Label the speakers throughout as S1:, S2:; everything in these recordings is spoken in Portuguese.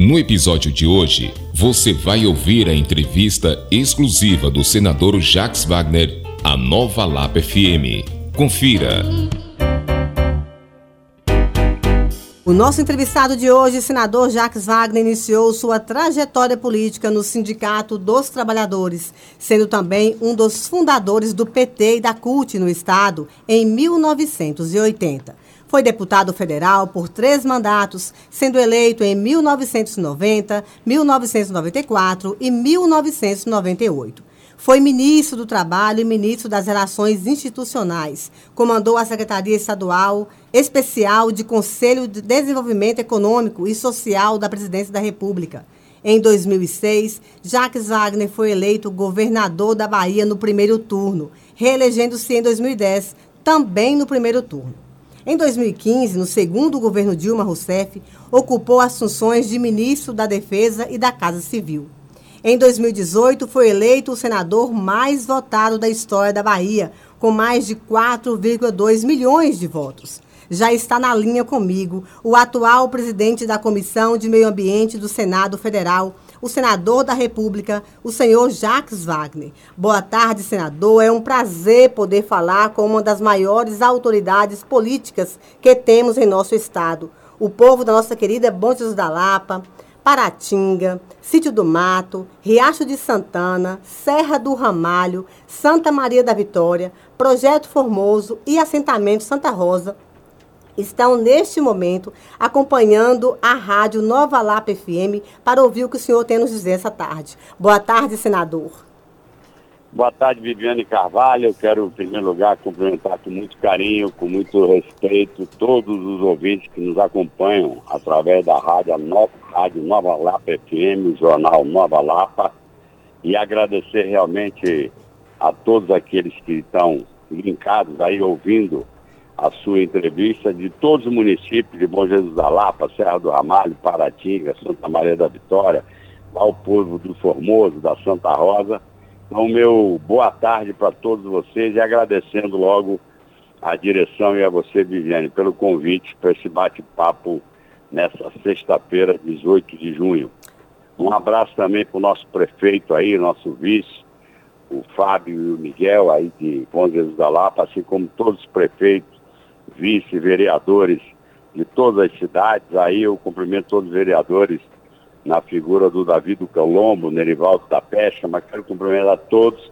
S1: No episódio de hoje, você vai ouvir a entrevista exclusiva do senador Jacques Wagner à Nova Lapa FM. Confira.
S2: O nosso entrevistado de hoje, senador Jacques Wagner, iniciou sua trajetória política no Sindicato dos Trabalhadores, sendo também um dos fundadores do PT e da CUT no Estado em 1980. Foi deputado federal por três mandatos, sendo eleito em 1990, 1994 e 1998. Foi ministro do Trabalho e ministro das Relações Institucionais. Comandou a Secretaria Estadual Especial de Conselho de Desenvolvimento Econômico e Social da Presidência da República. Em 2006, Jacques Wagner foi eleito governador da Bahia no primeiro turno, reelegendo-se em 2010, também no primeiro turno. Em 2015, no segundo governo Dilma Rousseff, ocupou as funções de ministro da Defesa e da Casa Civil. Em 2018, foi eleito o senador mais votado da história da Bahia, com mais de 4,2 milhões de votos. Já está na linha comigo o atual presidente da Comissão de Meio Ambiente do Senado Federal, o senador da República, o senhor Jacques Wagner. Boa tarde, senador. É um prazer poder falar com uma das maiores autoridades políticas que temos em nosso estado. O povo da nossa querida Bom Jesus da Lapa, Paratinga, Sítio do Mato, Riacho de Santana, Serra do Ramalho, Santa Maria da Vitória, Projeto Formoso e Assentamento Santa Rosa estão neste momento acompanhando a rádio Nova Lapa FM para ouvir o que o senhor tem a nos dizer essa tarde. Boa tarde, senador.
S3: Boa tarde, Viviane Carvalho. Eu quero, em primeiro lugar, cumprimentar com muito carinho, com muito respeito, todos os ouvintes que nos acompanham através da rádio Nova, rádio Nova Lapa FM, o jornal Nova Lapa, e agradecer realmente a todos aqueles que estão linkados aí ouvindo a sua entrevista de todos os municípios de Bom Jesus da Lapa, Serra do Ramalho, Paratinga, Santa Maria da Vitória, ao povo do Formoso, da Santa Rosa. Então, meu boa tarde para todos vocês e agradecendo logo a direção e a você, Viviane, pelo convite para esse bate-papo nessa sexta-feira, 18 de junho. Um abraço também para o nosso prefeito aí, nosso vice, o Fábio e o Miguel aí de Bom Jesus da Lapa, assim como todos os prefeitos vice-vereadores de todas as cidades. Aí eu cumprimento todos os vereadores na figura do Davi do Colombo, Nerivaldo da Pesca, mas quero cumprimentar a todos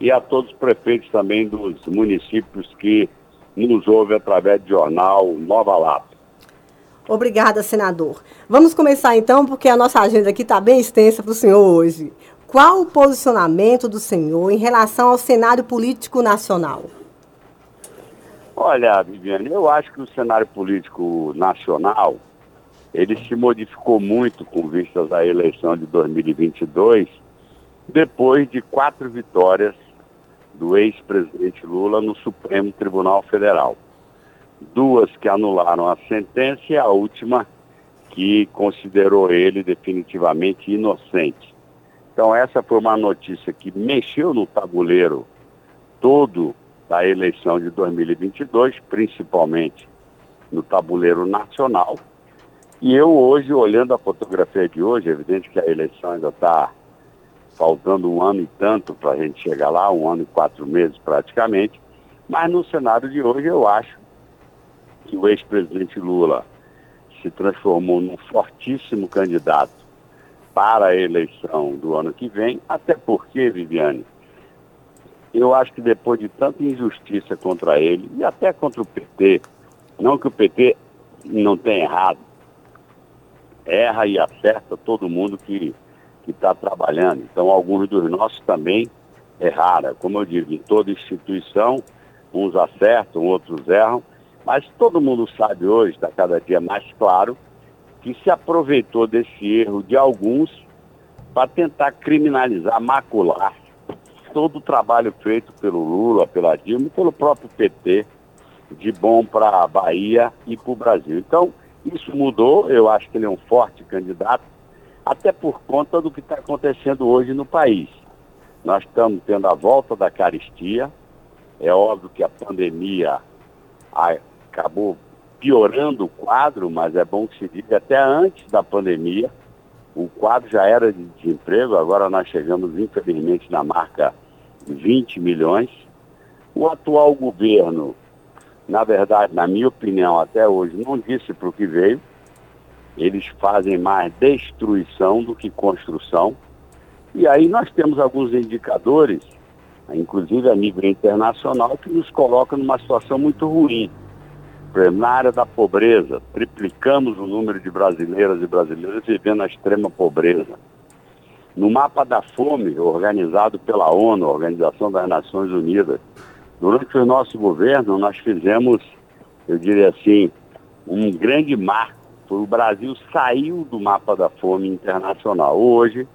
S3: e a todos os prefeitos também dos municípios que nos ouvem através do jornal Nova Lapa.
S2: Obrigada, senador. Vamos começar então, porque a nossa agenda aqui está bem extensa para o senhor hoje. Qual o posicionamento do senhor em relação ao cenário político nacional?
S3: Olha, Viviane, eu acho que o cenário político nacional, ele se modificou muito com vistas à eleição de 2022, depois de quatro vitórias do ex-presidente Lula no Supremo Tribunal Federal. Duas que anularam a sentença e a última que considerou ele definitivamente inocente. Então essa foi uma notícia que mexeu no tabuleiro todo da eleição de 2022, principalmente no tabuleiro nacional. E eu hoje, olhando a fotografia de hoje, é evidente que a eleição ainda está faltando um ano e tanto para a gente chegar lá, um ano e quatro meses praticamente, mas no cenário de hoje eu acho que o ex-presidente Lula se transformou num fortíssimo candidato para a eleição do ano que vem, até porque, Viviane, eu acho que depois de tanta injustiça contra ele e até contra o PT, não que o PT não tenha errado, erra e acerta todo mundo que está trabalhando. Então, alguns dos nossos também erraram. Como eu digo, em toda instituição, uns acertam, outros erram, mas todo mundo sabe hoje, está cada dia mais claro, que se aproveitou desse erro de alguns para tentar criminalizar, macular todo o trabalho feito pelo Lula, pela Dilma pelo próprio PT de bom para a Bahia e para o Brasil. Então, isso mudou, eu acho que ele é um forte candidato, até por conta do que está acontecendo hoje no país. Nós estamos tendo a volta da caristia, é óbvio que a pandemia acabou piorando o quadro, mas é bom que se diga até antes da pandemia, o quadro já era de desemprego, agora nós chegamos, infelizmente, na marca 20 milhões. O atual governo, na verdade, na minha opinião, até hoje, não disse para o que veio. Eles fazem mais destruição do que construção. E aí nós temos alguns indicadores, inclusive a nível internacional, que nos colocam numa situação muito ruim. Por exemplo, na área da pobreza, triplicamos o número de brasileiras e brasileiros vivendo na extrema pobreza. No mapa da fome, organizado pela ONU, Organização das Nações Unidas, durante o nosso governo, nós fizemos, eu diria assim, um grande marco. O Brasil saiu do mapa da fome internacional. Hoje,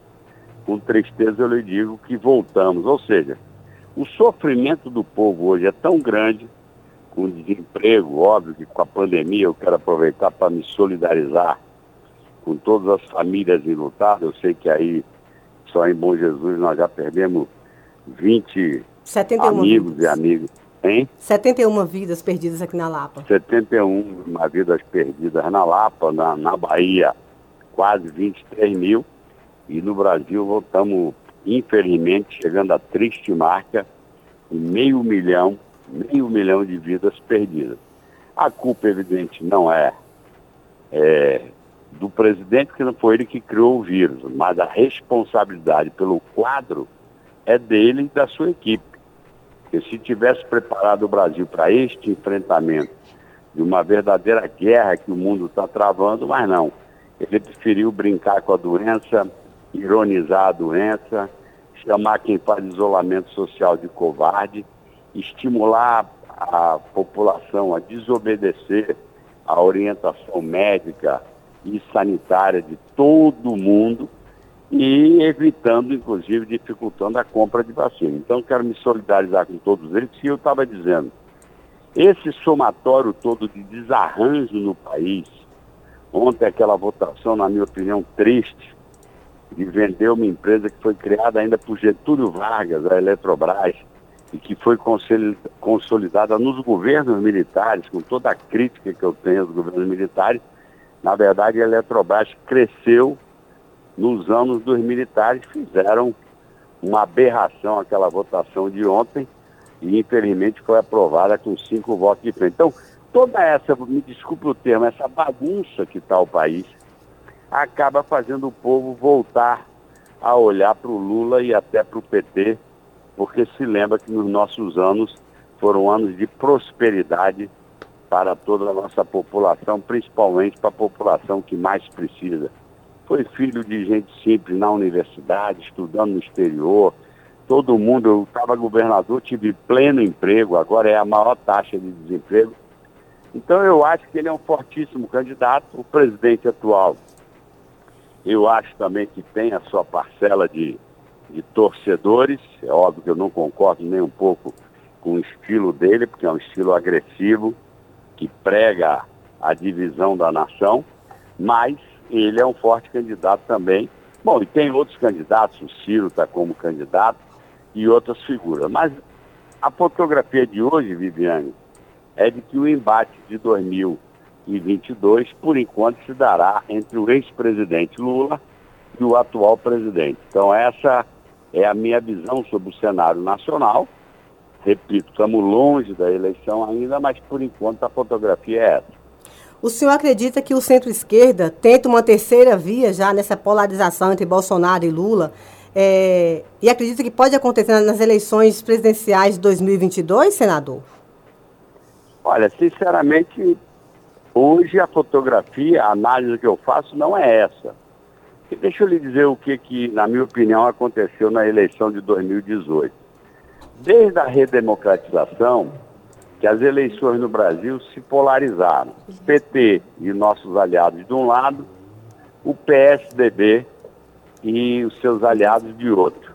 S3: com tristeza, eu lhe digo que voltamos. Ou seja, o sofrimento do povo hoje é tão grande com desemprego, óbvio que com a pandemia eu quero aproveitar para me solidarizar com todas as famílias enlutadas. Eu sei que aí, só em Bom Jesus, nós já perdemos 20 amigos vidas. e amigas. Hein?
S2: 71 vidas perdidas aqui na Lapa.
S3: 71 vidas perdidas na Lapa, na, na Bahia, quase 23 mil. E no Brasil voltamos, infelizmente, chegando à triste marca de meio milhão meio milhão de vidas perdidas. A culpa, evidente, não é, é do presidente, que não foi ele que criou o vírus, mas a responsabilidade pelo quadro é dele e da sua equipe. Porque se tivesse preparado o Brasil para este enfrentamento de uma verdadeira guerra que o mundo está travando, mas não. Ele preferiu brincar com a doença, ironizar a doença, chamar quem faz isolamento social de covarde estimular a população a desobedecer a orientação médica e sanitária de todo mundo e evitando, inclusive, dificultando a compra de vacina. Então, quero me solidarizar com todos eles, que eu estava dizendo, esse somatório todo de desarranjo no país, ontem aquela votação, na minha opinião, triste, de vender uma empresa que foi criada ainda por Getúlio Vargas, a Eletrobras, e que foi consolidada nos governos militares, com toda a crítica que eu tenho aos governos militares, na verdade a Eletrobras cresceu nos anos dos militares, fizeram uma aberração aquela votação de ontem e infelizmente foi aprovada com cinco votos de frente. Então, toda essa, me desculpe o termo, essa bagunça que está o país, acaba fazendo o povo voltar a olhar para o Lula e até para o PT porque se lembra que nos nossos anos foram anos de prosperidade para toda a nossa população, principalmente para a população que mais precisa. Foi filho de gente simples na universidade, estudando no exterior. Todo mundo, eu estava governador, tive pleno emprego, agora é a maior taxa de desemprego. Então eu acho que ele é um fortíssimo candidato. O presidente atual, eu acho também que tem a sua parcela de de torcedores. É óbvio que eu não concordo nem um pouco com o estilo dele, porque é um estilo agressivo, que prega a divisão da nação, mas ele é um forte candidato também. Bom, e tem outros candidatos, o Ciro está como candidato e outras figuras. Mas a fotografia de hoje, Viviane, é de que o embate de 2022, por enquanto, se dará entre o ex-presidente Lula e o atual presidente. Então, essa é a minha visão sobre o cenário nacional. Repito, estamos longe da eleição ainda, mas por enquanto a fotografia é essa.
S2: O senhor acredita que o centro-esquerda tenta uma terceira via já nessa polarização entre Bolsonaro e Lula? É, e acredita que pode acontecer nas eleições presidenciais de 2022, senador?
S3: Olha, sinceramente, hoje a fotografia, a análise que eu faço não é essa. E deixa eu lhe dizer o que, que, na minha opinião, aconteceu na eleição de 2018. Desde a redemocratização, que as eleições no Brasil se polarizaram. PT e nossos aliados de um lado, o PSDB e os seus aliados de outro.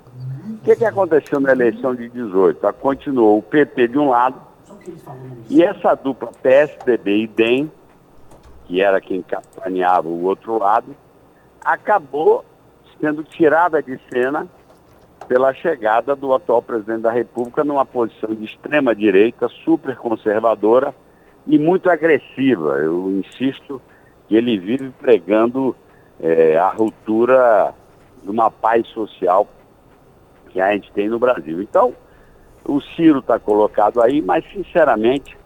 S3: O que, que aconteceu na eleição de 18? Continuou o PT de um lado e essa dupla PSDB e DEM, que era quem capitaneava o outro lado, acabou sendo tirada de cena pela chegada do atual presidente da República numa posição de extrema direita, super conservadora e muito agressiva. Eu insisto que ele vive pregando é, a ruptura de uma paz social que a gente tem no Brasil. Então, o Ciro está colocado aí, mas sinceramente,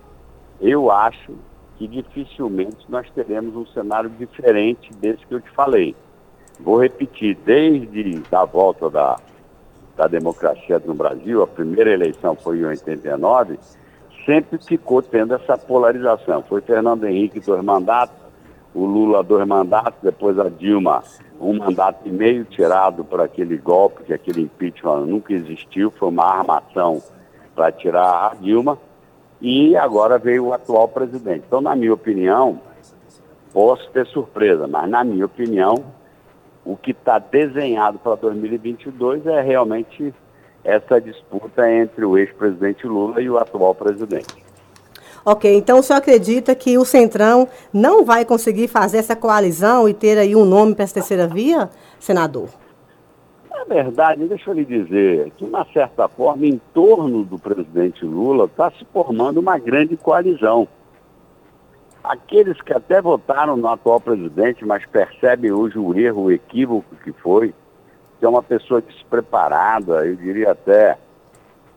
S3: eu acho que dificilmente nós teremos um cenário diferente desse que eu te falei. Vou repetir, desde a volta da, da democracia no Brasil, a primeira eleição foi em 89, sempre ficou tendo essa polarização. Foi Fernando Henrique dois mandatos, o Lula dois mandatos, depois a Dilma um mandato e meio tirado por aquele golpe, que aquele impeachment nunca existiu, foi uma armação para tirar a Dilma, e agora veio o atual presidente. Então, na minha opinião, posso ter surpresa, mas na minha opinião, o que está desenhado para 2022 é realmente essa disputa entre o ex-presidente Lula e o atual presidente.
S2: Ok, então o senhor acredita que o Centrão não vai conseguir fazer essa coalizão e ter aí um nome para essa terceira via, senador?
S3: Na verdade, deixa eu lhe dizer que, de uma certa forma, em torno do presidente Lula está se formando uma grande coalizão. Aqueles que até votaram no atual presidente, mas percebem hoje o erro, o equívoco que foi, que é uma pessoa despreparada, eu diria até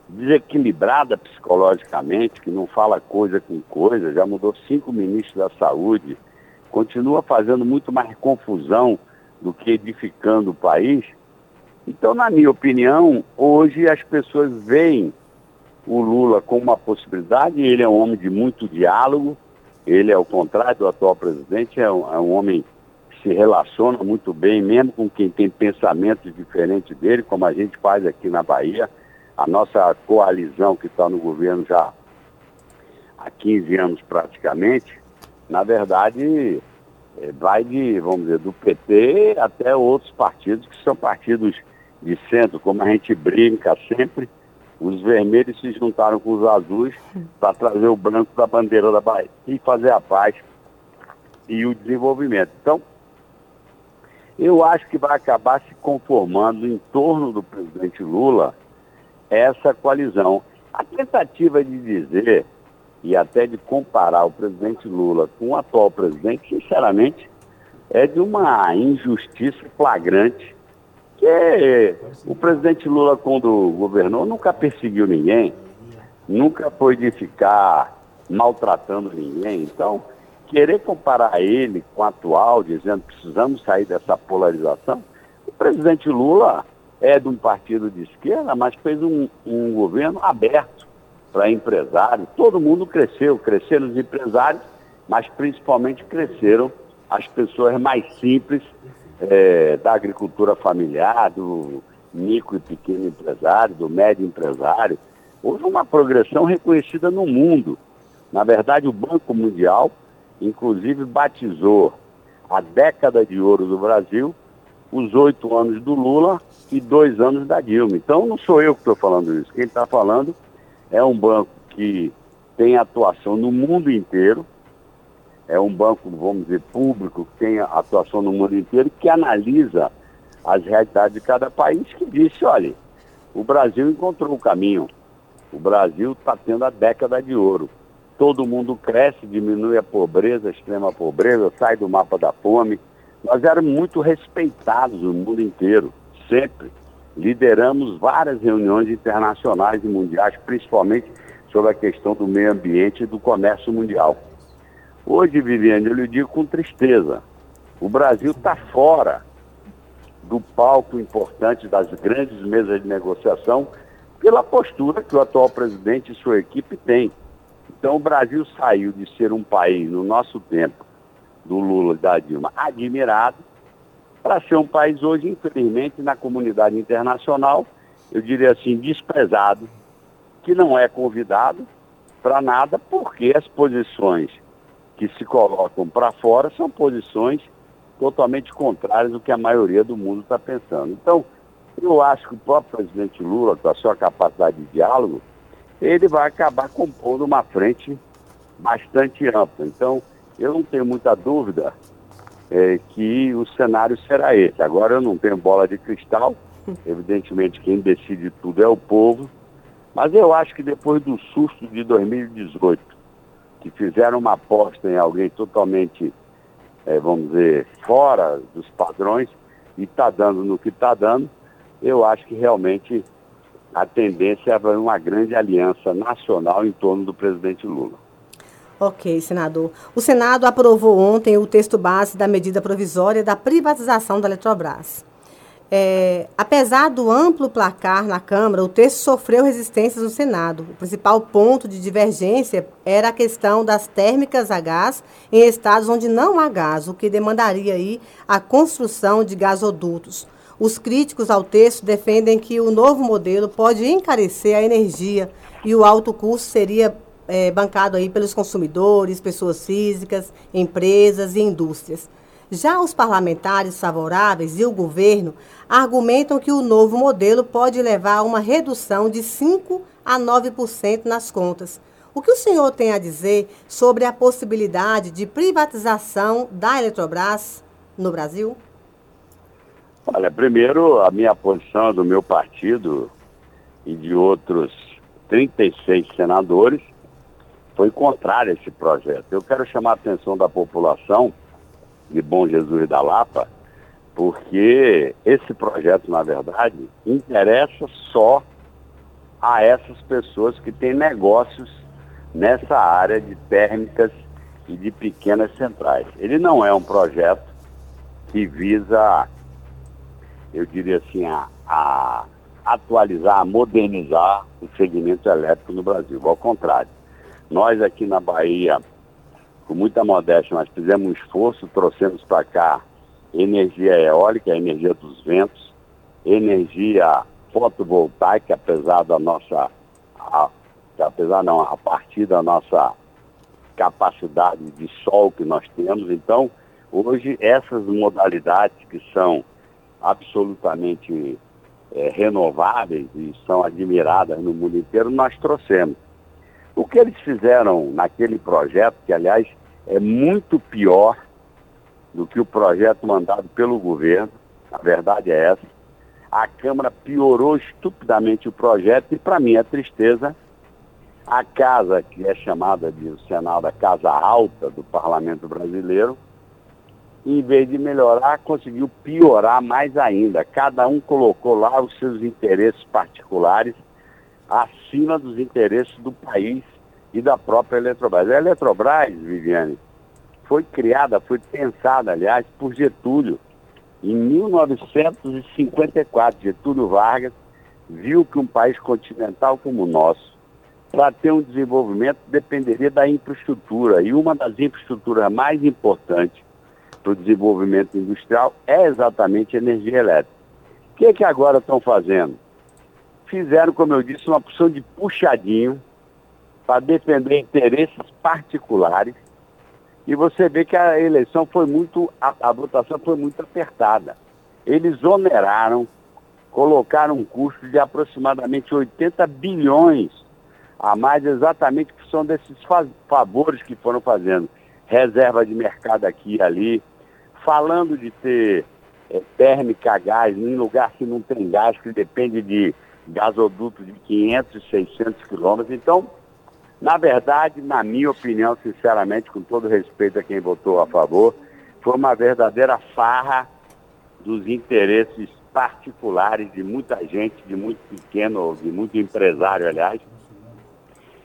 S3: desequilibrada psicologicamente, que não fala coisa com coisa, já mudou cinco ministros da saúde, continua fazendo muito mais confusão do que edificando o país. Então, na minha opinião, hoje as pessoas veem o Lula como uma possibilidade, ele é um homem de muito diálogo, ele é ao contrário do atual presidente, é um, é um homem que se relaciona muito bem, mesmo com quem tem pensamentos diferentes dele, como a gente faz aqui na Bahia. A nossa coalizão que está no governo já há 15 anos praticamente, na verdade, é, vai de, vamos dizer, do PT até outros partidos que são partidos de centro, como a gente brinca sempre, os vermelhos se juntaram com os azuis para trazer o branco da bandeira da Bahia e fazer a paz e o desenvolvimento. Então, eu acho que vai acabar se conformando em torno do presidente Lula essa coalizão. A tentativa de dizer e até de comparar o presidente Lula com o atual presidente, sinceramente, é de uma injustiça flagrante. Que o presidente Lula, quando governou, nunca perseguiu ninguém, nunca foi de ficar maltratando ninguém. Então, querer comparar ele com o atual, dizendo que precisamos sair dessa polarização, o presidente Lula é de um partido de esquerda, mas fez um, um governo aberto para empresários. Todo mundo cresceu, cresceram os empresários, mas principalmente cresceram as pessoas mais simples é, da agricultura familiar, do micro e pequeno empresário, do médio empresário. Houve uma progressão reconhecida no mundo. Na verdade, o Banco Mundial, inclusive, batizou a década de ouro do Brasil os oito anos do Lula e dois anos da Dilma. Então não sou eu que estou falando isso. Quem está falando é um banco que tem atuação no mundo inteiro, é um banco, vamos dizer, público, que tem atuação no mundo inteiro, que analisa as realidades de cada país, que disse, olha, o Brasil encontrou o caminho. O Brasil está tendo a década de ouro. Todo mundo cresce, diminui a pobreza, a extrema pobreza, sai do mapa da fome, nós éramos muito respeitados no mundo inteiro, sempre. Lideramos várias reuniões internacionais e mundiais, principalmente sobre a questão do meio ambiente e do comércio mundial. Hoje, Viviane, eu lhe digo com tristeza, o Brasil está fora do palco importante das grandes mesas de negociação pela postura que o atual presidente e sua equipe têm. Então, o Brasil saiu de ser um país, no nosso tempo, do Lula e da Dilma admirado, para ser um país hoje, infelizmente, na comunidade internacional, eu diria assim, desprezado, que não é convidado para nada, porque as posições que se colocam para fora são posições totalmente contrárias do que a maioria do mundo está pensando. Então, eu acho que o próprio presidente Lula, com a sua capacidade de diálogo, ele vai acabar compondo uma frente bastante ampla. Então, eu não tenho muita dúvida é, que o cenário será esse. Agora eu não tenho bola de cristal, evidentemente quem decide tudo é o povo, mas eu acho que depois do susto de 2018, que fizeram uma aposta em alguém totalmente é, vamos dizer, fora dos padrões e está dando no que está dando, eu acho que realmente a tendência é haver uma grande aliança nacional em torno do presidente Lula.
S2: Ok, senador. O Senado aprovou ontem o texto base da medida provisória da privatização da Eletrobras. É, apesar do amplo placar na Câmara, o texto sofreu resistências no Senado. O principal ponto de divergência era a questão das térmicas a gás em estados onde não há gás, o que demandaria aí a construção de gasodutos. Os críticos ao texto defendem que o novo modelo pode encarecer a energia e o alto custo seria é, bancado aí pelos consumidores, pessoas físicas, empresas e indústrias. Já os parlamentares favoráveis e o governo argumentam que o novo modelo pode levar a uma redução de 5 a 9% nas contas. O que o senhor tem a dizer sobre a possibilidade de privatização da Eletrobras no Brasil?
S3: Olha, primeiro, a minha posição do meu partido e de outros 36 senadores foi contrária a esse projeto. Eu quero chamar a atenção da população de Bom Jesus da Lapa, porque esse projeto, na verdade, interessa só a essas pessoas que têm negócios nessa área de térmicas e de pequenas centrais. Ele não é um projeto que visa, eu diria assim, a, a atualizar, a modernizar o segmento elétrico no Brasil. Ao contrário, nós aqui na Bahia, com muita modéstia, nós fizemos um esforço, trouxemos para cá energia eólica, energia dos ventos, energia fotovoltaica, apesar da nossa, a, apesar não, a partir da nossa capacidade de sol que nós temos. Então, hoje essas modalidades que são absolutamente é, renováveis e são admiradas no mundo inteiro, nós trouxemos. O que eles fizeram naquele projeto, que aliás é muito pior do que o projeto mandado pelo governo, a verdade é essa. A Câmara piorou estupidamente o projeto e, para mim, a tristeza, a casa que é chamada de o Senado a Casa Alta do Parlamento Brasileiro, em vez de melhorar, conseguiu piorar mais ainda. Cada um colocou lá os seus interesses particulares acima dos interesses do país e da própria Eletrobras. A Eletrobras, Viviane, foi criada, foi pensada, aliás, por Getúlio. Em 1954, Getúlio Vargas viu que um país continental como o nosso, para ter um desenvolvimento, dependeria da infraestrutura. E uma das infraestruturas mais importantes para o desenvolvimento industrial é exatamente a energia elétrica. O que, é que agora estão fazendo? fizeram, como eu disse, uma opção de puxadinho para defender interesses particulares. E você vê que a eleição foi muito, a, a votação foi muito apertada. Eles oneraram, colocaram um custo de aproximadamente 80 bilhões a mais, exatamente que são desses favores que foram fazendo. Reserva de mercado aqui e ali, falando de ter é, térmica gás em lugar que não tem gás, que depende de gasoduto de 500 e 600 quilômetros. Então, na verdade, na minha opinião, sinceramente, com todo respeito a quem votou a favor, foi uma verdadeira farra dos interesses particulares de muita gente, de muito pequeno, de muito empresário, aliás.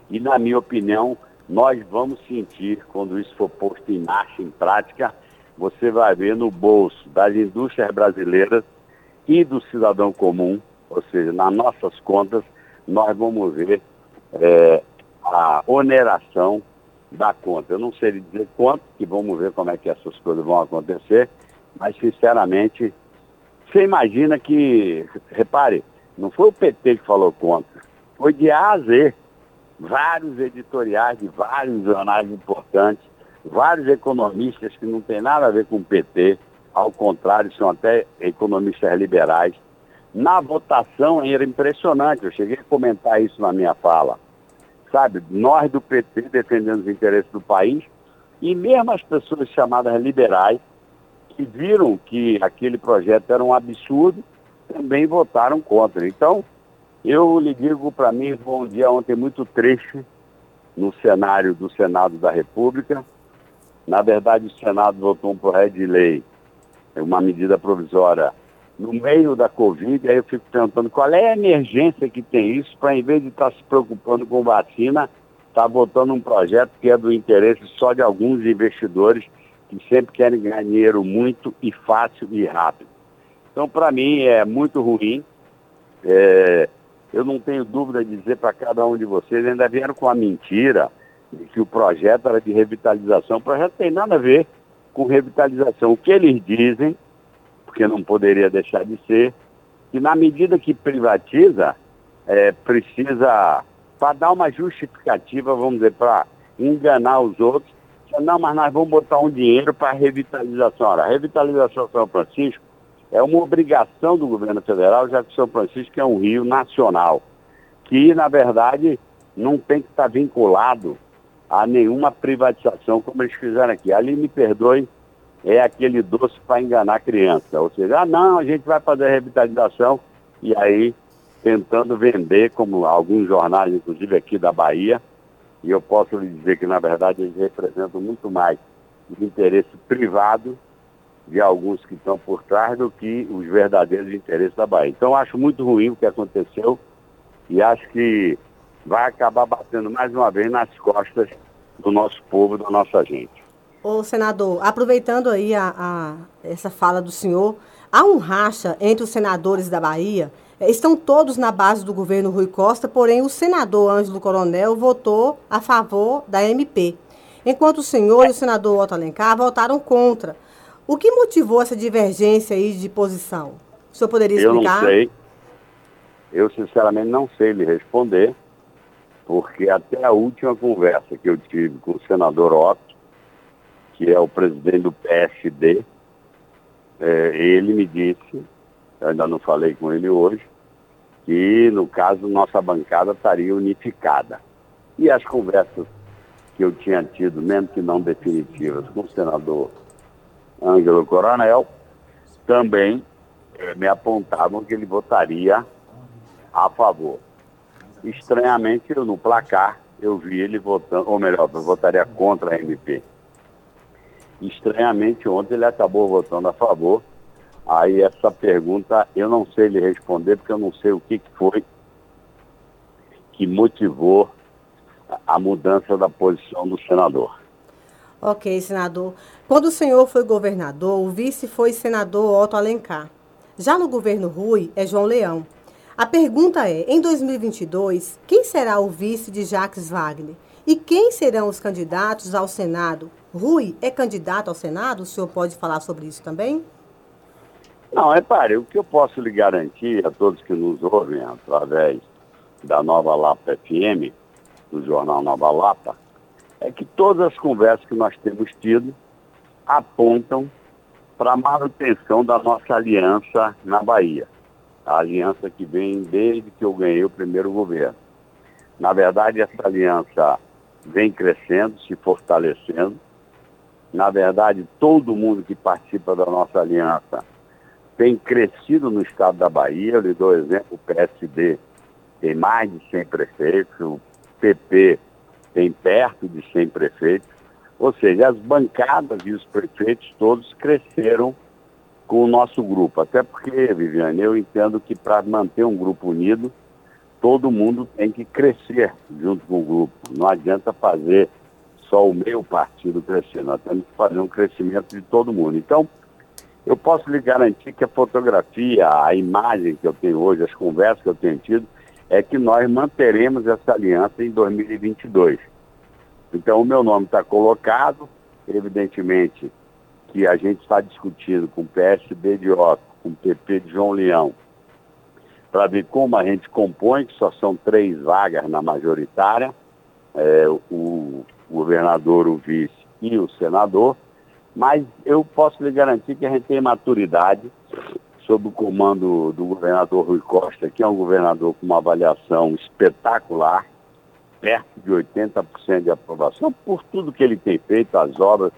S3: E, na minha opinião, nós vamos sentir, quando isso for posto em marcha, em prática, você vai ver no bolso das indústrias brasileiras e do cidadão comum ou seja, nas nossas contas, nós vamos ver é, a oneração da conta. Eu não sei dizer quanto, que vamos ver como é que essas coisas vão acontecer, mas sinceramente, você imagina que, repare, não foi o PT que falou contra, foi de A a Z. Vários editoriais de vários jornais importantes, vários economistas que não tem nada a ver com o PT, ao contrário, são até economistas liberais, na votação era impressionante, eu cheguei a comentar isso na minha fala. Sabe, nós do PT defendendo os interesses do país e mesmo as pessoas chamadas liberais, que viram que aquele projeto era um absurdo, também votaram contra. Então, eu lhe digo, para mim, foi um dia ontem muito triste no cenário do Senado da República, Na verdade, o Senado votou um projeto de lei, uma medida provisória, no meio da Covid, aí eu fico perguntando qual é a emergência que tem isso, para em vez de estar tá se preocupando com vacina, estar tá votando um projeto que é do interesse só de alguns investidores que sempre querem ganhar dinheiro muito e fácil e rápido. Então, para mim, é muito ruim. É, eu não tenho dúvida de dizer para cada um de vocês, ainda vieram com a mentira de que o projeto era de revitalização. O projeto tem nada a ver com revitalização. O que eles dizem, porque não poderia deixar de ser, que na medida que privatiza, é, precisa, para dar uma justificativa, vamos dizer, para enganar os outros, não, mas nós vamos botar um dinheiro para a revitalização. Ora, a revitalização de São Francisco é uma obrigação do governo federal, já que São Francisco é um rio nacional, que, na verdade, não tem que estar vinculado a nenhuma privatização, como eles fizeram aqui. Ali, me perdoe, é aquele doce para enganar a criança. Ou seja, ah, não, a gente vai fazer a revitalização e aí tentando vender, como alguns jornais, inclusive aqui da Bahia, e eu posso lhe dizer que, na verdade, eles representam muito mais o interesse privado de alguns que estão por trás do que os verdadeiros interesses da Bahia. Então, acho muito ruim o que aconteceu e acho que vai acabar batendo mais uma vez nas costas do nosso povo, da nossa gente.
S2: Ô, senador, aproveitando aí a, a, essa fala do senhor, há um racha entre os senadores da Bahia. Estão todos na base do governo Rui Costa, porém o senador Ângelo Coronel votou a favor da MP, enquanto o senhor e o senador Otto Alencar votaram contra. O que motivou essa divergência aí de posição? O senhor poderia explicar?
S3: Eu não sei. Eu, sinceramente, não sei lhe responder porque até a última conversa que eu tive com o senador Otto, que é o presidente do PSD, é, ele me disse, ainda não falei com ele hoje, que no caso nossa bancada estaria unificada. E as conversas que eu tinha tido, mesmo que não definitivas, com o senador Ângelo Coronel, também é, me apontavam que ele votaria a favor. Estranhamente, no placar, eu vi ele votando, ou melhor, eu votaria contra a MP. Estranhamente, ontem ele acabou votando a favor. Aí essa pergunta eu não sei lhe responder, porque eu não sei o que, que foi que motivou a mudança da posição do senador.
S2: Ok, senador. Quando o senhor foi governador, o vice foi senador Otto Alencar. Já no governo Rui, é João Leão. A pergunta é: em 2022, quem será o vice de Jacques Wagner? E quem serão os candidatos ao Senado? Rui é candidato ao Senado? O senhor pode falar sobre isso também?
S3: Não, repare, o que eu posso lhe garantir a todos que nos ouvem através da Nova Lapa FM, do jornal Nova Lapa, é que todas as conversas que nós temos tido apontam para a manutenção da nossa aliança na Bahia a aliança que vem desde que eu ganhei o primeiro governo. Na verdade, essa aliança vem crescendo, se fortalecendo. Na verdade, todo mundo que participa da nossa aliança tem crescido no estado da Bahia. Eu lhe dou exemplo, o PSD tem mais de 100 prefeitos, o PP tem perto de 100 prefeitos. Ou seja, as bancadas e os prefeitos todos cresceram com o nosso grupo. Até porque, Viviane, eu entendo que para manter um grupo unido, todo mundo tem que crescer junto com o grupo. Não adianta fazer só o meu partido crescer, nós temos que fazer um crescimento de todo mundo. Então, eu posso lhe garantir que a fotografia, a imagem que eu tenho hoje, as conversas que eu tenho tido, é que nós manteremos essa aliança em 2022. Então, o meu nome está colocado, evidentemente, que a gente está discutindo com o PSB de Otto, com o PP de João Leão, para ver como a gente compõe, que só são três vagas na majoritária, é, o governador, o vice e o senador, mas eu posso lhe garantir que a gente tem maturidade sob o comando do governador Rui Costa, que é um governador com uma avaliação espetacular, perto de 80% de aprovação, por tudo que ele tem feito, as obras,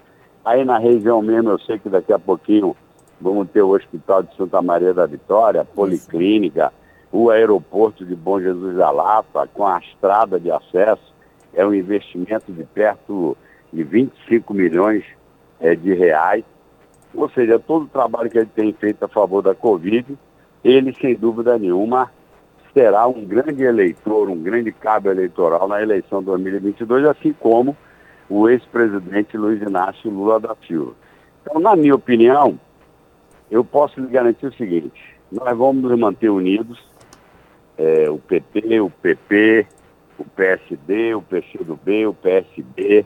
S3: Aí na região mesmo, eu sei que daqui a pouquinho vamos ter o Hospital de Santa Maria da Vitória, a Policlínica, o aeroporto de Bom Jesus da Lapa, com a estrada de acesso. É um investimento de perto de 25 milhões é, de reais. Ou seja, todo o trabalho que ele tem feito a favor da Covid, ele, sem dúvida nenhuma, será um grande eleitor, um grande cabo eleitoral na eleição 2022, assim como o ex-presidente Luiz Inácio Lula da Silva. Então, na minha opinião, eu posso lhe garantir o seguinte: nós vamos nos manter unidos, é, o PT, o PP, o PSD, o PCdoB, o PSB,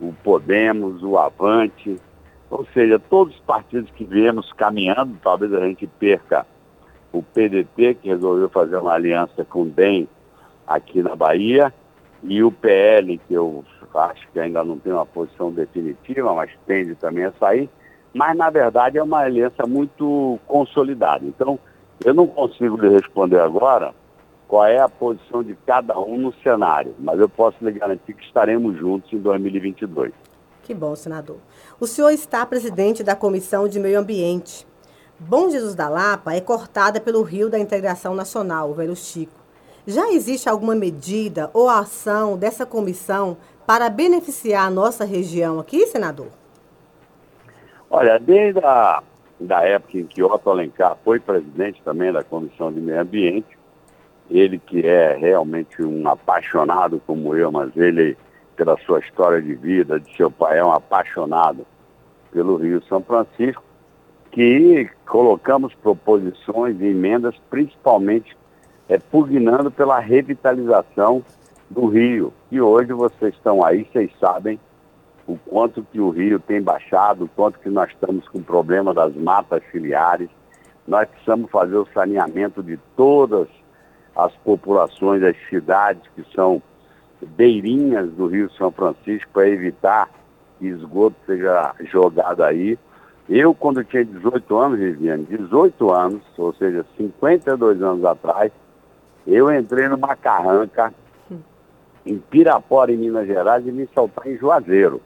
S3: o Podemos, o Avante, ou seja, todos os partidos que viemos caminhando, talvez a gente perca o PDT, que resolveu fazer uma aliança com o DEM aqui na Bahia, e o PL, que eu acho que ainda não tem uma posição definitiva, mas tende também a sair, mas na verdade é uma aliança muito consolidada. Então, eu não consigo lhe responder agora qual é a posição de cada um no cenário, mas eu posso lhe garantir que estaremos juntos em 2022.
S2: Que bom, senador. O senhor está presidente da Comissão de Meio Ambiente. Bom Jesus da Lapa é cortada pelo Rio da Integração Nacional, o Velho Chico. Já existe alguma medida ou ação dessa comissão para beneficiar a nossa região aqui, senador?
S3: Olha, desde a da época em que Otto Alencar foi presidente também da Comissão de Meio Ambiente, ele que é realmente um apaixonado como eu, mas ele, pela sua história de vida, de seu pai, é um apaixonado pelo Rio São Francisco, que colocamos proposições e emendas, principalmente é, pugnando pela revitalização do Rio. E hoje vocês estão aí, vocês sabem o quanto que o Rio tem baixado, o quanto que nós estamos com problema das matas ciliares. Nós precisamos fazer o saneamento de todas as populações das cidades que são beirinhas do Rio São Francisco para evitar que esgoto seja jogado aí. Eu, quando tinha 18 anos, Viviane, 18 anos, ou seja, 52 anos atrás, eu entrei numa carranca em Pirapora, em Minas Gerais, e me soltar em Juazeiro.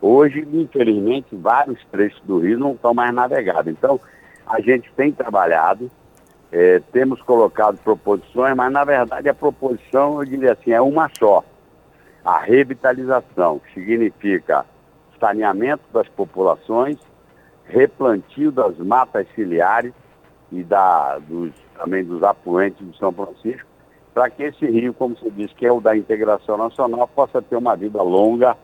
S3: Hoje, infelizmente, vários trechos do rio não estão mais navegados. Então, a gente tem trabalhado, é, temos colocado proposições, mas na verdade a proposição, eu diria assim, é uma só. A revitalização, que significa saneamento das populações, replantio das matas ciliares e da, dos, também dos afluentes do São Francisco, para que esse rio, como você disse, que é o da integração nacional, possa ter uma vida longa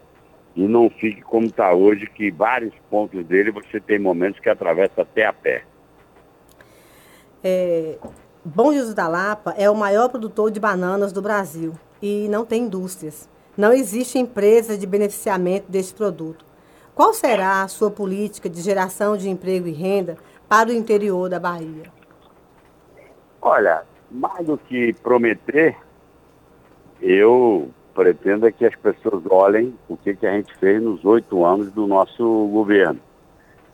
S3: e não fique como está hoje, que vários pontos dele você tem momentos que atravessa até a pé.
S2: É, Bom Jesus da Lapa é o maior produtor de bananas do Brasil e não tem indústrias. Não existe empresa de beneficiamento desse produto. Qual será a sua política de geração de emprego e renda para o interior da Bahia?
S3: Olha, mais do que prometer, eu pretendo que as pessoas olhem o que, que a gente fez nos oito anos do nosso governo.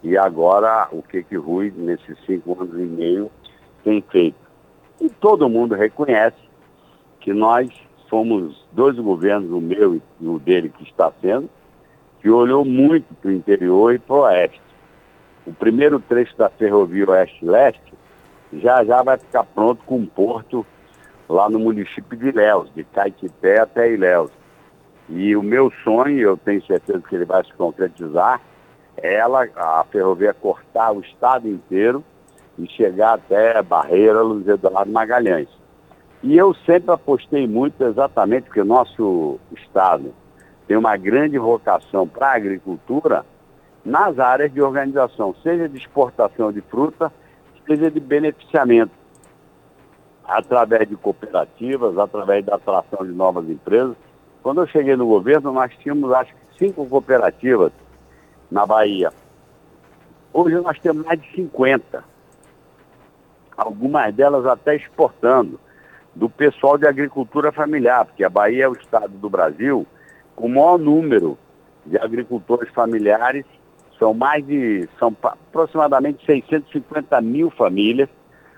S3: E agora o que, que Rui, nesses cinco anos e meio, tem feito. E todo mundo reconhece que nós fomos dois governos, o meu e o dele que está sendo, que olhou muito para o interior e para o oeste. O primeiro trecho da ferrovia oeste-leste já já vai ficar pronto com um porto lá no município de Ilhéus, de Caetité até Ilhéus. E o meu sonho, eu tenho certeza que ele vai se concretizar, é ela, a ferrovia cortar o estado inteiro e chegar até Barreira, Luiz Eduardo Magalhães. E eu sempre apostei muito exatamente porque o nosso estado tem uma grande vocação para a agricultura nas áreas de organização, seja de exportação de fruta, seja de beneficiamento, através de cooperativas, através da atração de novas empresas. Quando eu cheguei no governo, nós tínhamos acho que cinco cooperativas na Bahia. Hoje nós temos mais de 50. Algumas delas até exportando, do pessoal de agricultura familiar, porque a Bahia é o estado do Brasil o maior número de agricultores familiares, são mais de, são aproximadamente 650 mil famílias,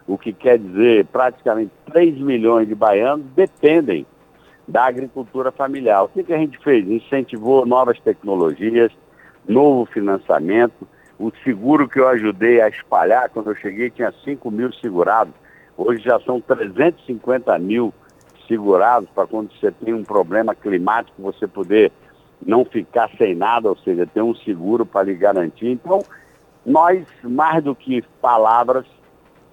S3: o que quer dizer praticamente 3 milhões de baianos dependem da agricultura familiar. O que, que a gente fez? Incentivou novas tecnologias, novo financiamento, o seguro que eu ajudei a espalhar, quando eu cheguei tinha 5 mil segurados, hoje já são 350 mil segurados para quando você tem um problema climático você poder não ficar sem nada, ou seja, ter um seguro para lhe garantir. Então, nós, mais do que palavras,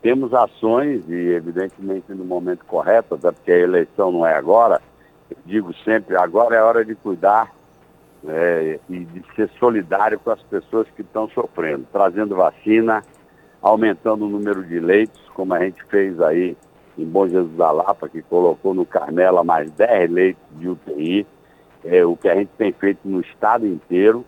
S3: temos ações, e evidentemente no momento correto, até porque a eleição não é agora, eu digo sempre, agora é hora de cuidar é, e de ser solidário com as pessoas que estão sofrendo, trazendo vacina, aumentando o número de leitos, como a gente fez aí em Bom Jesus da Lapa, que colocou no Carmela mais 10 leitos de UTI, é, o que a gente tem feito no estado inteiro,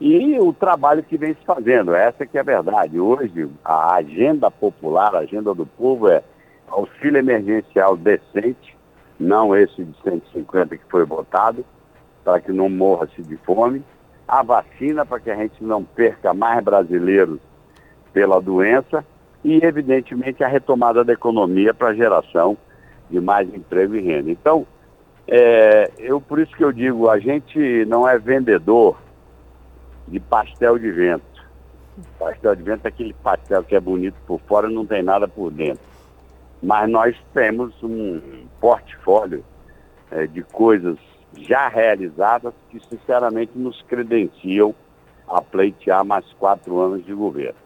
S3: e o trabalho que vem se fazendo. Essa que é a verdade. Hoje, a agenda popular, a agenda do povo é auxílio emergencial decente, não esse de 150 que foi votado, para que não morra-se de fome, a vacina para que a gente não perca mais brasileiros pela doença e, evidentemente, a retomada da economia para a geração de mais emprego e renda. Então, é, eu por isso que eu digo, a gente não é vendedor de pastel de vento. Pastel de vento é aquele pastel que é bonito por fora e não tem nada por dentro. Mas nós temos um portfólio é, de coisas já realizadas que sinceramente nos credenciam a pleitear mais quatro anos de governo.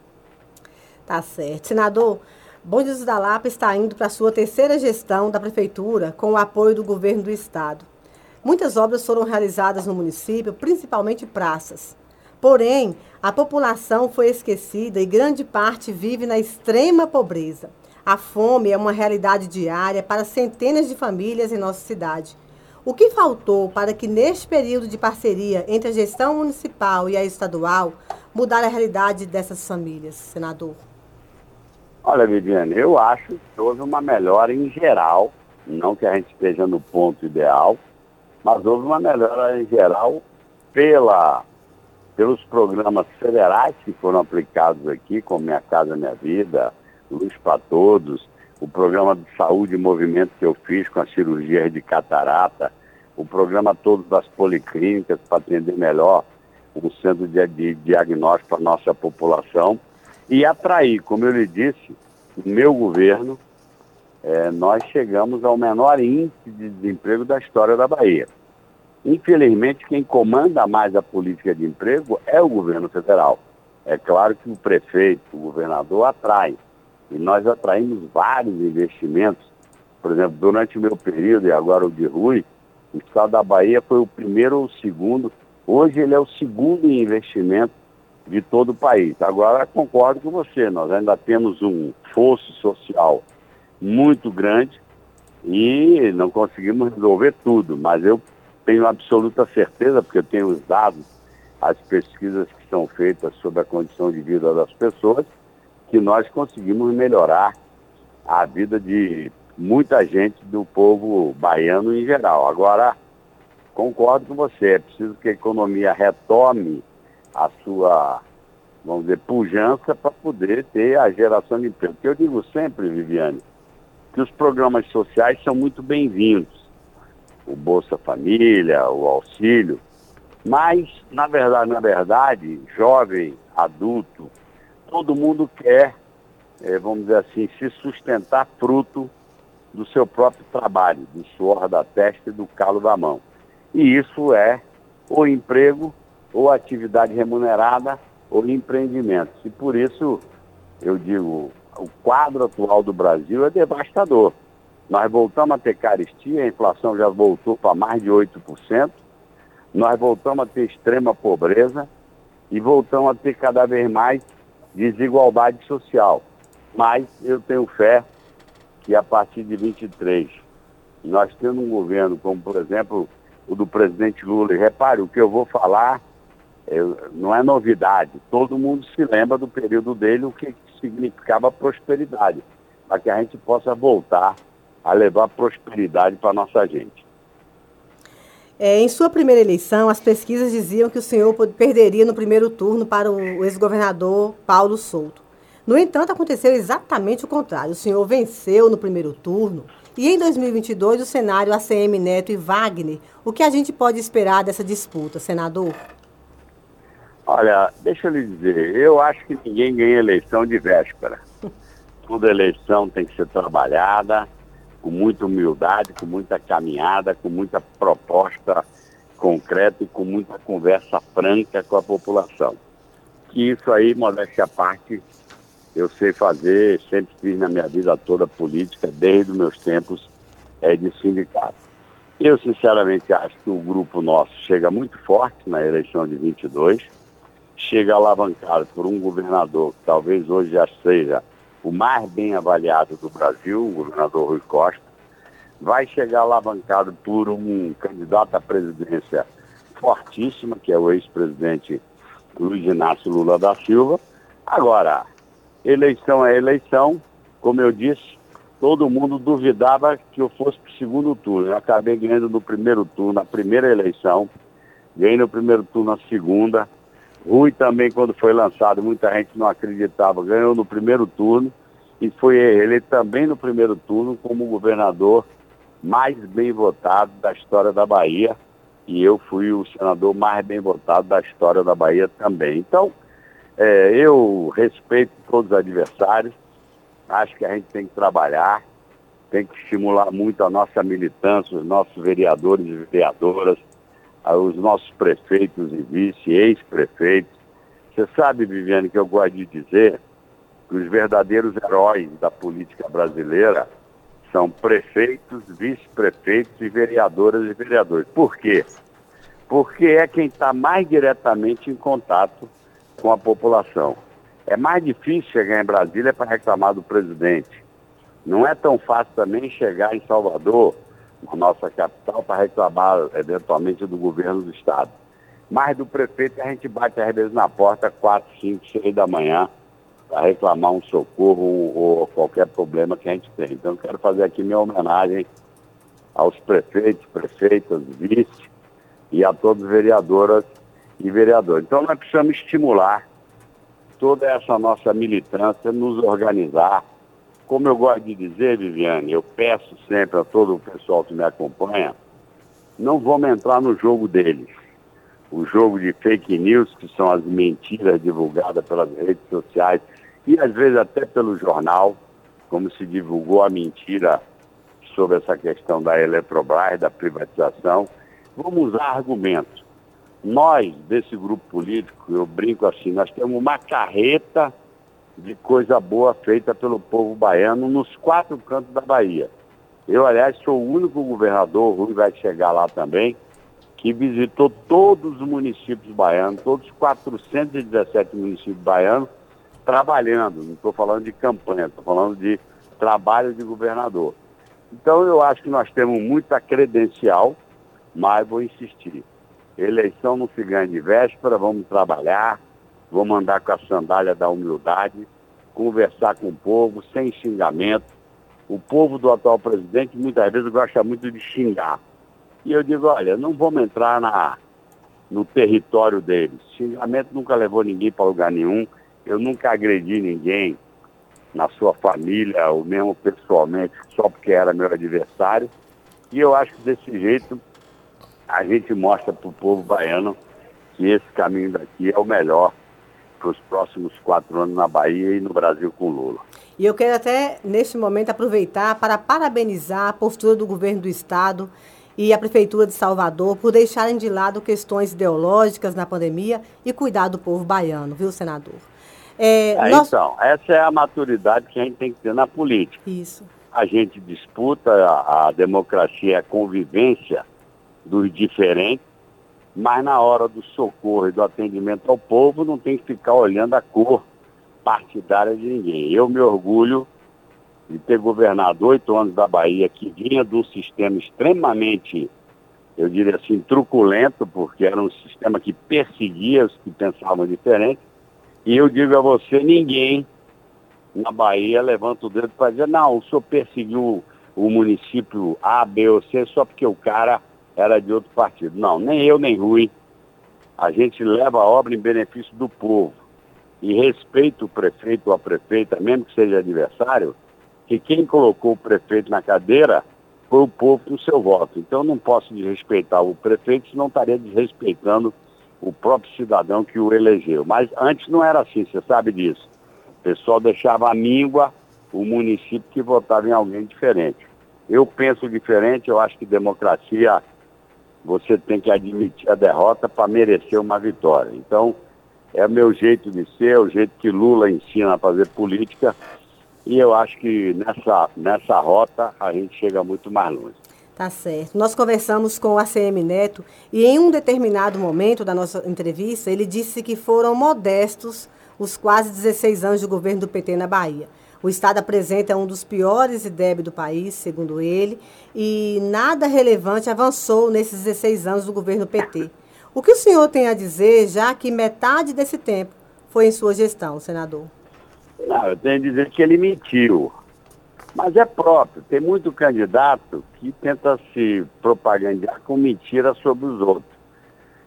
S2: Tá certo. Senador, Bom Jesus da Lapa está indo para a sua terceira gestão da Prefeitura com o apoio do governo do Estado. Muitas obras foram realizadas no município, principalmente praças. Porém, a população foi esquecida e grande parte vive na extrema pobreza. A fome é uma realidade diária para centenas de famílias em nossa cidade. O que faltou para que, neste período de parceria entre a gestão municipal e a estadual, mudar a realidade dessas famílias, senador?
S3: Olha, Viviane, eu acho que houve uma melhora em geral, não que a gente esteja no ponto ideal, mas houve uma melhora em geral pela, pelos programas federais que foram aplicados aqui, como Minha Casa Minha Vida, Luz para Todos, o programa de saúde e movimento que eu fiz com a cirurgia de catarata, o programa todo das policlínicas para atender melhor o centro de, de diagnóstico para a nossa população e atrair, como eu lhe disse, no meu governo, é, nós chegamos ao menor índice de desemprego da história da Bahia. Infelizmente, quem comanda mais a política de emprego é o governo federal. É claro que o prefeito, o governador atrai. E nós atraímos vários investimentos. Por exemplo, durante o meu período, e agora o de Rui, o estado da Bahia foi o primeiro ou o segundo. Hoje ele é o segundo em investimento de todo o país. Agora, concordo com você, nós ainda temos um fosso social muito grande e não conseguimos resolver tudo, mas eu tenho absoluta certeza, porque eu tenho os dados, as pesquisas que são feitas sobre a condição de vida das pessoas, que nós conseguimos melhorar a vida de muita gente do povo baiano em geral. Agora, concordo com você, é preciso que a economia retome a sua, vamos dizer, pujança para poder ter a geração de emprego. Porque eu digo sempre, Viviane, que os programas sociais são muito bem-vindos. O Bolsa Família, o auxílio, mas, na verdade, na verdade, jovem, adulto, todo mundo quer, é, vamos dizer assim, se sustentar fruto do seu próprio trabalho, do suor da testa e do calo da mão. E isso é o emprego ou atividade remunerada ou empreendimento. E por isso, eu digo, o quadro atual do Brasil é devastador. Nós voltamos a ter caristia, a inflação já voltou para mais de 8%, nós voltamos a ter extrema pobreza e voltamos a ter cada vez mais desigualdade social. Mas eu tenho fé que a partir de 23, nós tendo um governo como, por exemplo, o do presidente Lula, e repare, o que eu vou falar não é novidade. Todo mundo se lembra do período dele, o que significava prosperidade, para que a gente possa voltar a levar prosperidade para a nossa gente.
S2: É, em sua primeira eleição, as pesquisas diziam que o senhor perderia no primeiro turno para o ex-governador Paulo Souto. No entanto, aconteceu exatamente o contrário. O senhor venceu no primeiro turno e em 2022 o cenário ACM Neto e Wagner. O que a gente pode esperar dessa disputa, senador?
S3: Olha, deixa eu lhe dizer, eu acho que ninguém ganha eleição de véspera. Toda eleição tem que ser trabalhada com muita humildade, com muita caminhada, com muita proposta concreta e com muita conversa franca com a população. Que isso aí, modéstia à parte, eu sei fazer, sempre fiz na minha vida toda política, desde os meus tempos é, de sindicato. Eu, sinceramente, acho que o grupo nosso chega muito forte na eleição de 22, chega alavancado por um governador que talvez hoje já seja o mais bem avaliado do Brasil, o governador Rui Costa, vai chegar alavancado por um candidato à presidência fortíssima, que é o ex-presidente Luiz Inácio Lula da Silva. Agora, eleição é eleição, como eu disse, todo mundo duvidava que eu fosse para o segundo turno. Eu acabei ganhando no primeiro turno, na primeira eleição, ganhei no primeiro turno na segunda. Rui também, quando foi lançado, muita gente não acreditava, ganhou no primeiro turno e foi ele também no primeiro turno como governador mais bem votado da história da Bahia. E eu fui o senador mais bem votado da história da Bahia também. Então, é, eu respeito todos os adversários, acho que a gente tem que trabalhar, tem que estimular muito a nossa militância, os nossos vereadores e vereadoras, os nossos prefeitos e vice, ex-prefeitos. Você sabe, Viviane, que eu gosto de dizer que os verdadeiros heróis da política brasileira são prefeitos, vice-prefeitos e vereadoras e vereadores. Por quê? Porque é quem está mais diretamente em contato com a população. É mais difícil chegar em Brasília para reclamar do presidente. Não é tão fácil também chegar em Salvador, na nossa capital, para reclamar eventualmente do governo do estado. Mas do prefeito a gente bate às vezes na porta 4, 5, 6 da manhã para reclamar um socorro ou qualquer problema que a gente tem. Então quero fazer aqui minha homenagem aos prefeitos, prefeitas, vice e a todos vereadoras e vereadores. Então nós precisamos estimular toda essa nossa militância, nos organizar. Como eu gosto de dizer, Viviane, eu peço sempre a todo o pessoal que me acompanha, não vamos entrar no jogo deles. O jogo de fake news, que são as mentiras divulgadas pelas redes sociais e às vezes até pelo jornal, como se divulgou a mentira sobre essa questão da Eletrobras, da privatização. Vamos usar argumentos nós, desse grupo político, eu brinco assim, nós temos uma carreta de coisa boa feita pelo povo baiano nos quatro cantos da Bahia. Eu, aliás, sou o único governador, o Rui vai chegar lá também, que visitou todos os municípios baianos, todos os 417 municípios baianos, trabalhando. Não estou falando de campanha, estou falando de trabalho de governador. Então, eu acho que nós temos muita credencial, mas vou insistir. Eleição não se ganha de véspera, vamos trabalhar, vamos andar com a sandália da humildade, conversar com o povo sem xingamento. O povo do atual presidente muitas vezes gosta muito de xingar. E eu digo, olha, não vamos entrar na, no território deles. Xingamento nunca levou ninguém para lugar nenhum. Eu nunca agredi ninguém na sua família, ou mesmo pessoalmente, só porque era meu adversário. E eu acho que desse jeito a gente mostra para o povo baiano que esse caminho daqui é o melhor para os próximos quatro anos na Bahia e no Brasil com Lula.
S2: E eu quero até, neste momento, aproveitar para parabenizar a postura do governo do Estado e a Prefeitura de Salvador por deixarem de lado questões ideológicas na pandemia e cuidar do povo baiano, viu, senador?
S3: É, é, nós... Então, essa é a maturidade que a gente tem que ter na política.
S2: Isso.
S3: A gente disputa a, a democracia, a convivência dos diferentes, mas na hora do socorro e do atendimento ao povo não tem que ficar olhando a cor partidária de ninguém. Eu me orgulho de ter governado oito anos da Bahia, que vinha de um sistema extremamente, eu diria assim, truculento, porque era um sistema que perseguia os que pensavam diferente. E eu digo a você, ninguém na Bahia levanta o dedo para dizer, não, o senhor perseguiu o município A, B ou C só porque o cara era de outro partido. Não, nem eu nem Rui. A gente leva a obra em benefício do povo. E respeita o prefeito ou a prefeita, mesmo que seja adversário, que quem colocou o prefeito na cadeira foi o povo com seu voto. Então não posso desrespeitar o prefeito, senão estaria desrespeitando o próprio cidadão que o elegeu. Mas antes não era assim, você sabe disso. O pessoal deixava a míngua o município que votava em alguém diferente. Eu penso diferente, eu acho que democracia você tem que admitir a derrota para merecer uma vitória. Então, é o meu jeito de ser, é o jeito que Lula ensina a fazer política. E eu acho que nessa, nessa rota a gente chega muito mais longe.
S2: Tá certo. Nós conversamos com o ACM Neto e em um determinado momento da nossa entrevista, ele disse que foram modestos os quase 16 anos de governo do PT na Bahia. O Estado apresenta um dos piores IDEB do país, segundo ele, e nada relevante avançou nesses 16 anos do governo PT. O que o senhor tem a dizer, já que metade desse tempo foi em sua gestão, senador?
S3: Não, eu tenho a dizer que ele mentiu. Mas é próprio. Tem muito candidato que tenta se propagandear com mentira sobre os outros.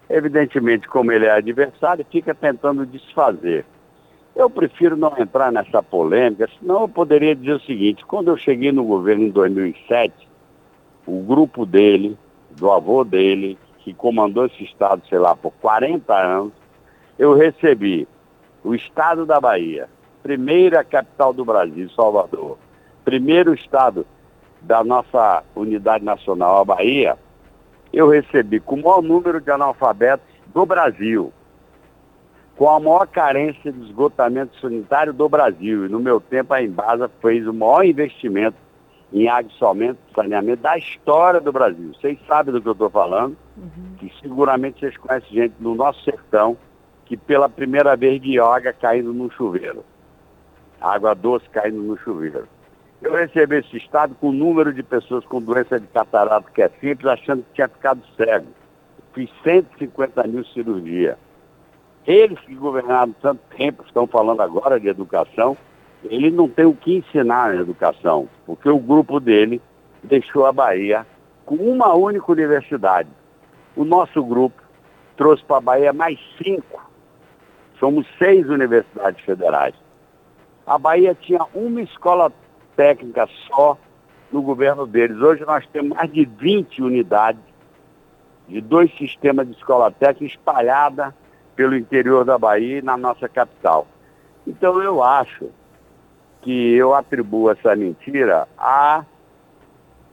S3: Evidentemente, como ele é adversário, fica tentando desfazer. Eu prefiro não entrar nessa polêmica, senão eu poderia dizer o seguinte: quando eu cheguei no governo em 2007, o grupo dele, do avô dele, que comandou esse estado, sei lá, por 40 anos, eu recebi o estado da Bahia, primeira capital do Brasil, Salvador, primeiro estado da nossa unidade nacional, a Bahia, eu recebi com o maior número de analfabetos do Brasil com a maior carência de esgotamento sanitário do Brasil. E no meu tempo a Embasa fez o maior investimento em água e saneamento da história do Brasil. Vocês sabem do que eu estou falando, uhum. que seguramente vocês conhecem gente no nosso sertão que pela primeira vez viu água caindo no chuveiro. Água doce caindo no chuveiro. Eu recebi esse estado com o número de pessoas com doença de catarata que é simples, achando que tinha ficado cego. Fiz 150 mil cirurgias. Eles que governaram tanto tempo, estão falando agora de educação, ele não tem o que ensinar na educação, porque o grupo dele deixou a Bahia com uma única universidade. O nosso grupo trouxe para a Bahia mais cinco. Somos seis universidades federais. A Bahia tinha uma escola técnica só no governo deles. Hoje nós temos mais de 20 unidades de dois sistemas de escola técnica espalhada pelo interior da Bahia e na nossa capital. Então eu acho que eu atribuo essa mentira à,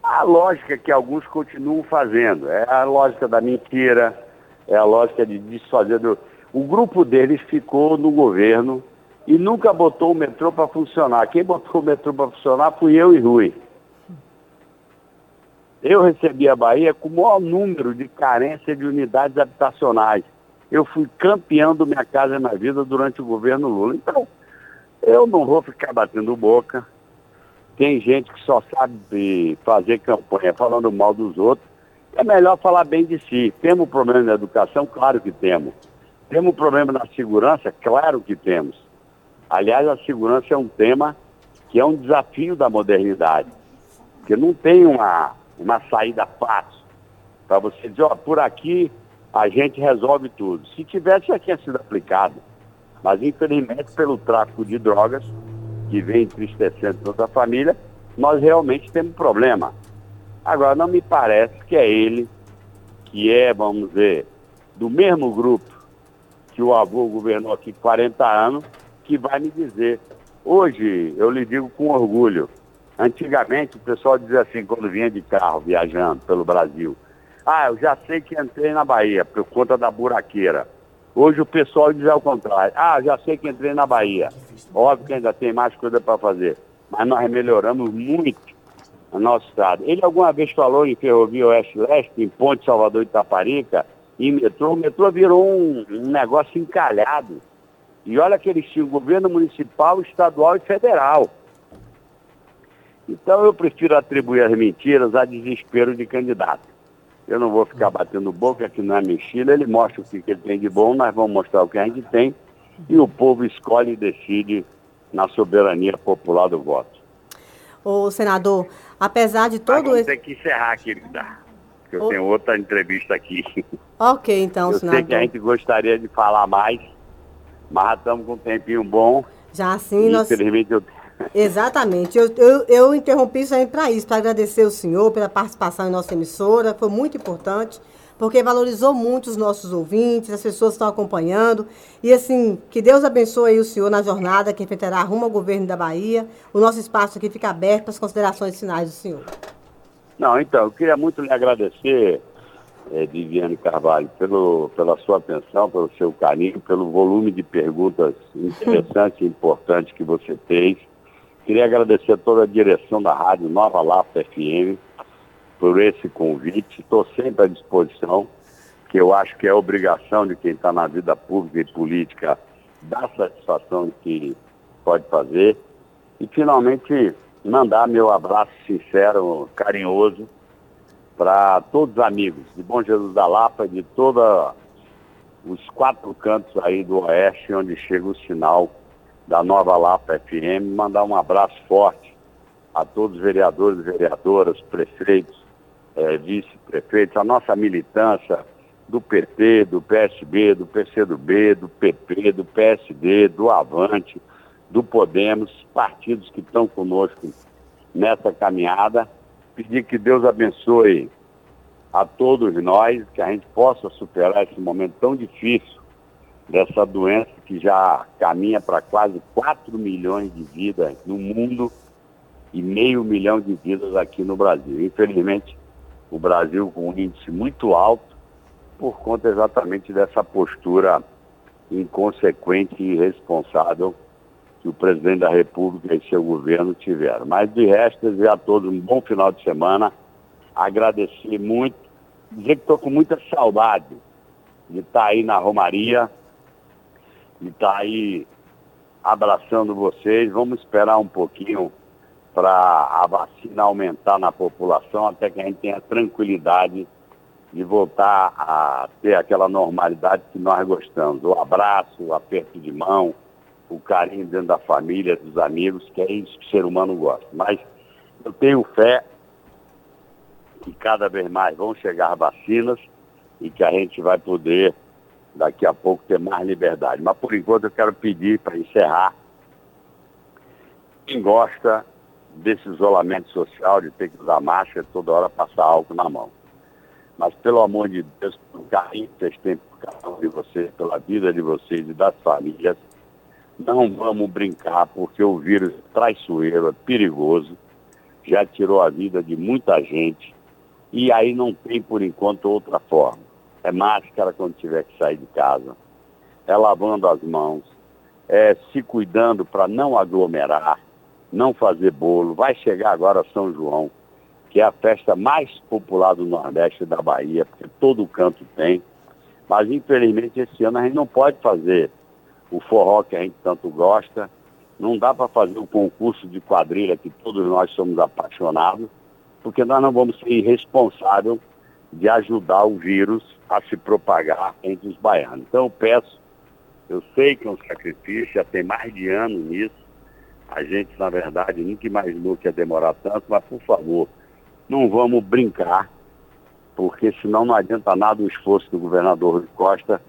S3: à lógica que alguns continuam fazendo. É a lógica da mentira, é a lógica de desfazer do. O grupo deles ficou no governo e nunca botou o metrô para funcionar. Quem botou o metrô para funcionar fui eu e Rui. Eu recebi a Bahia com o maior número de carência de unidades habitacionais eu fui campeão do Minha Casa na Vida durante o governo Lula. Então, eu não vou ficar batendo boca. Tem gente que só sabe fazer campanha falando mal dos outros. É melhor falar bem de si. Temos problema na educação? Claro que temos. Temos problema na segurança? Claro que temos. Aliás, a segurança é um tema que é um desafio da modernidade. Porque não tem uma, uma saída fácil para você dizer, ó, por aqui a gente resolve tudo. Se tivesse, já tinha sido aplicado. Mas, infelizmente, pelo tráfico de drogas, que vem entristecendo toda a família, nós realmente temos problema. Agora, não me parece que é ele, que é, vamos dizer, do mesmo grupo que o avô governou aqui 40 anos, que vai me dizer. Hoje, eu lhe digo com orgulho, antigamente o pessoal dizia assim, quando vinha de carro viajando pelo Brasil, ah, eu já sei que entrei na Bahia por conta da buraqueira. Hoje o pessoal diz ao contrário. Ah, já sei que entrei na Bahia. Óbvio que ainda tem mais coisa para fazer. Mas nós melhoramos muito o nosso estado. Ele alguma vez falou em Ferrovia Oeste-Leste, em Ponte Salvador Itaparica, em metrô. O metrô virou um, um negócio encalhado. E olha que eles tinham governo municipal, estadual e federal. Então eu prefiro atribuir as mentiras a desespero de candidato. Eu não vou ficar batendo boca aqui na mochila, ele mostra o que, ele tem de bom, nós vamos mostrar o que a gente tem e o povo escolhe e decide na soberania popular do voto.
S2: Ô, senador, apesar de todo
S3: esse... Tem que encerrar, querida, porque eu tenho outra entrevista aqui.
S2: Ok, então,
S3: eu
S2: senador.
S3: Eu sei que a gente gostaria de falar mais, mas estamos com um tempinho bom.
S2: Já sim,
S3: nós... Infelizmente eu
S2: Exatamente. Eu, eu, eu interrompi isso aí para isso, para agradecer o senhor pela participação em nossa emissora, foi muito importante, porque valorizou muito os nossos ouvintes, as pessoas estão acompanhando. E assim, que Deus abençoe o senhor na jornada que enfrentará rumo ao governo da Bahia. O nosso espaço aqui fica aberto para as considerações finais do senhor.
S3: Não, então, eu queria muito lhe agradecer é, Viviane Carvalho, pelo, pela sua atenção, pelo seu carinho, pelo volume de perguntas interessantes e importantes que você fez. Queria agradecer a toda a direção da Rádio Nova Lapa FM por esse convite. Estou sempre à disposição, que eu acho que é obrigação de quem está na vida pública e política dar satisfação que pode fazer. E, finalmente, mandar meu abraço sincero, carinhoso, para todos os amigos de Bom Jesus da Lapa, de todos os quatro cantos aí do Oeste, onde chega o sinal da Nova Lapa FM. Mandar um abraço forte a todos os vereadores e vereadoras, prefeitos, é, vice-prefeitos, a nossa militância do PT, do PSB, do PCdoB, do PP, do PSD, do Avante, do Podemos, partidos que estão conosco nessa caminhada. Pedir que Deus abençoe a todos nós, que a gente possa superar esse momento tão difícil dessa doença que já caminha para quase 4 milhões de vidas no mundo e meio milhão de vidas aqui no Brasil. Infelizmente, o Brasil com um índice muito alto por conta exatamente dessa postura inconsequente e irresponsável que o presidente da República e seu governo tiveram. Mas de resto, desejar a todos um bom final de semana, agradecer muito, dizer que estou com muita saudade de estar aí na Romaria, de estar tá aí abraçando vocês. Vamos esperar um pouquinho para a vacina aumentar na população, até que a gente tenha tranquilidade de voltar a ter aquela normalidade que nós gostamos. O abraço, o aperto de mão, o carinho dentro da família, dos amigos, que é isso que o ser humano gosta. Mas eu tenho fé que cada vez mais vão chegar vacinas e que a gente vai poder, daqui a pouco, ter mais liberdade. Mas por enquanto eu quero pedir para encerrar. Quem gosta desse isolamento social, de ter que usar máscara, toda hora passar álcool na mão. Mas pelo amor de Deus, pelo carinho que vocês têm por cada de vocês, pela vida de vocês e das famílias, não vamos brincar, porque o vírus é traiçoeiro, é perigoso, já tirou a vida de muita gente e aí não tem, por enquanto, outra forma. É máscara quando tiver que sair de casa, é lavando as mãos, é se cuidando para não aglomerar, não fazer bolo. Vai chegar agora São João, que é a festa mais popular do Nordeste da Bahia, porque todo canto tem. Mas infelizmente esse ano a gente não pode fazer o forró que a gente tanto gosta. Não dá para fazer o concurso de quadrilha que todos nós somos apaixonados, porque nós não vamos ser irresponsáveis de ajudar o vírus a se propagar entre os baianos. Então eu peço, eu sei que é um sacrifício, já tem mais de ano nisso. A gente, na verdade, nunca imaginou que ia demorar tanto, mas por favor, não vamos brincar, porque senão não adianta nada o esforço do governador Rui Costa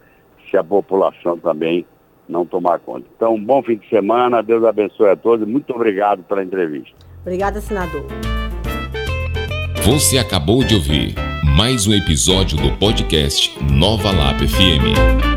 S3: se a população também não tomar conta. Então, um bom fim de semana, Deus abençoe a todos. Muito obrigado pela entrevista.
S2: Obrigada, senador.
S1: Você acabou de ouvir mais um episódio do podcast Nova Lap FM.